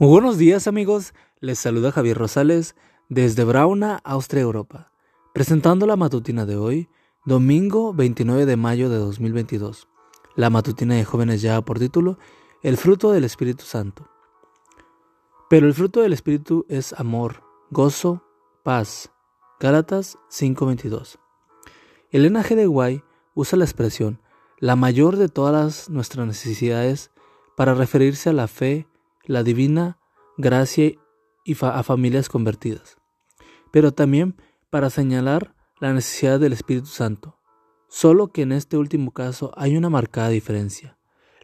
Muy buenos días amigos, les saluda Javier Rosales desde Brauna, Austria, Europa, presentando la matutina de hoy, domingo 29 de mayo de 2022. La matutina de jóvenes ya por título, El fruto del Espíritu Santo. Pero el fruto del Espíritu es amor, gozo, paz. Gálatas 5:22. Elena G. de Guay usa la expresión la mayor de todas nuestras necesidades para referirse a la fe, la divina gracia y a familias convertidas, pero también para señalar la necesidad del Espíritu Santo, solo que en este último caso hay una marcada diferencia.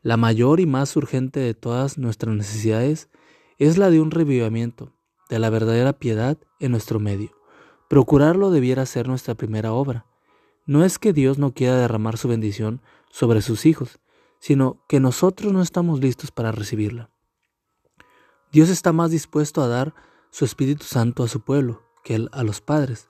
La mayor y más urgente de todas nuestras necesidades es la de un revivimiento, de la verdadera piedad en nuestro medio. Procurarlo debiera ser nuestra primera obra. No es que Dios no quiera derramar su bendición sobre sus hijos, sino que nosotros no estamos listos para recibirla. Dios está más dispuesto a dar su Espíritu Santo a su pueblo que a los padres,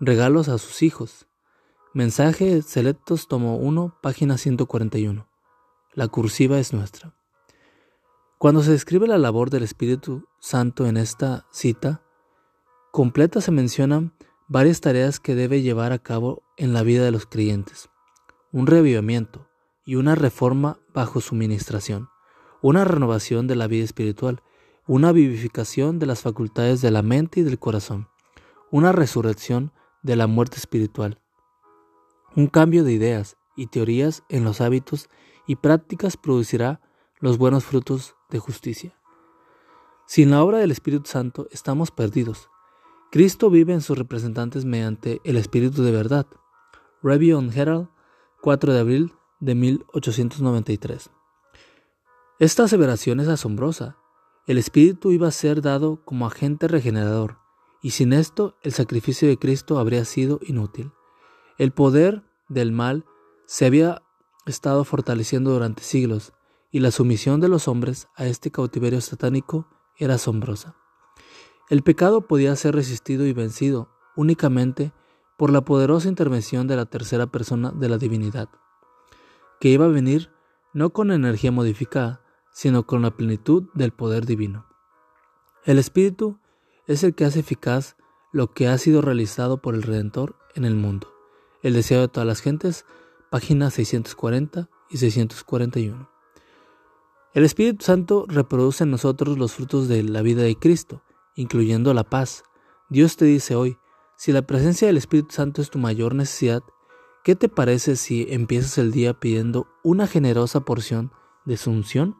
regalos a sus hijos. Mensaje Selectos, tomo 1, página 141. La cursiva es nuestra. Cuando se describe la labor del Espíritu Santo en esta cita, completa se mencionan varias tareas que debe llevar a cabo en la vida de los creyentes. Un revivimiento y una reforma bajo su ministración, una renovación de la vida espiritual una vivificación de las facultades de la mente y del corazón, una resurrección de la muerte espiritual, un cambio de ideas y teorías en los hábitos y prácticas producirá los buenos frutos de justicia. Sin la obra del Espíritu Santo estamos perdidos. Cristo vive en sus representantes mediante el Espíritu de verdad. Review Herald, 4 de abril de 1893. Esta aseveración es asombrosa el Espíritu iba a ser dado como agente regenerador, y sin esto el sacrificio de Cristo habría sido inútil. El poder del mal se había estado fortaleciendo durante siglos, y la sumisión de los hombres a este cautiverio satánico era asombrosa. El pecado podía ser resistido y vencido únicamente por la poderosa intervención de la tercera persona de la divinidad, que iba a venir no con energía modificada, sino con la plenitud del poder divino. El Espíritu es el que hace eficaz lo que ha sido realizado por el Redentor en el mundo. El deseo de todas las gentes, páginas 640 y 641. El Espíritu Santo reproduce en nosotros los frutos de la vida de Cristo, incluyendo la paz. Dios te dice hoy, si la presencia del Espíritu Santo es tu mayor necesidad, ¿qué te parece si empiezas el día pidiendo una generosa porción de su unción?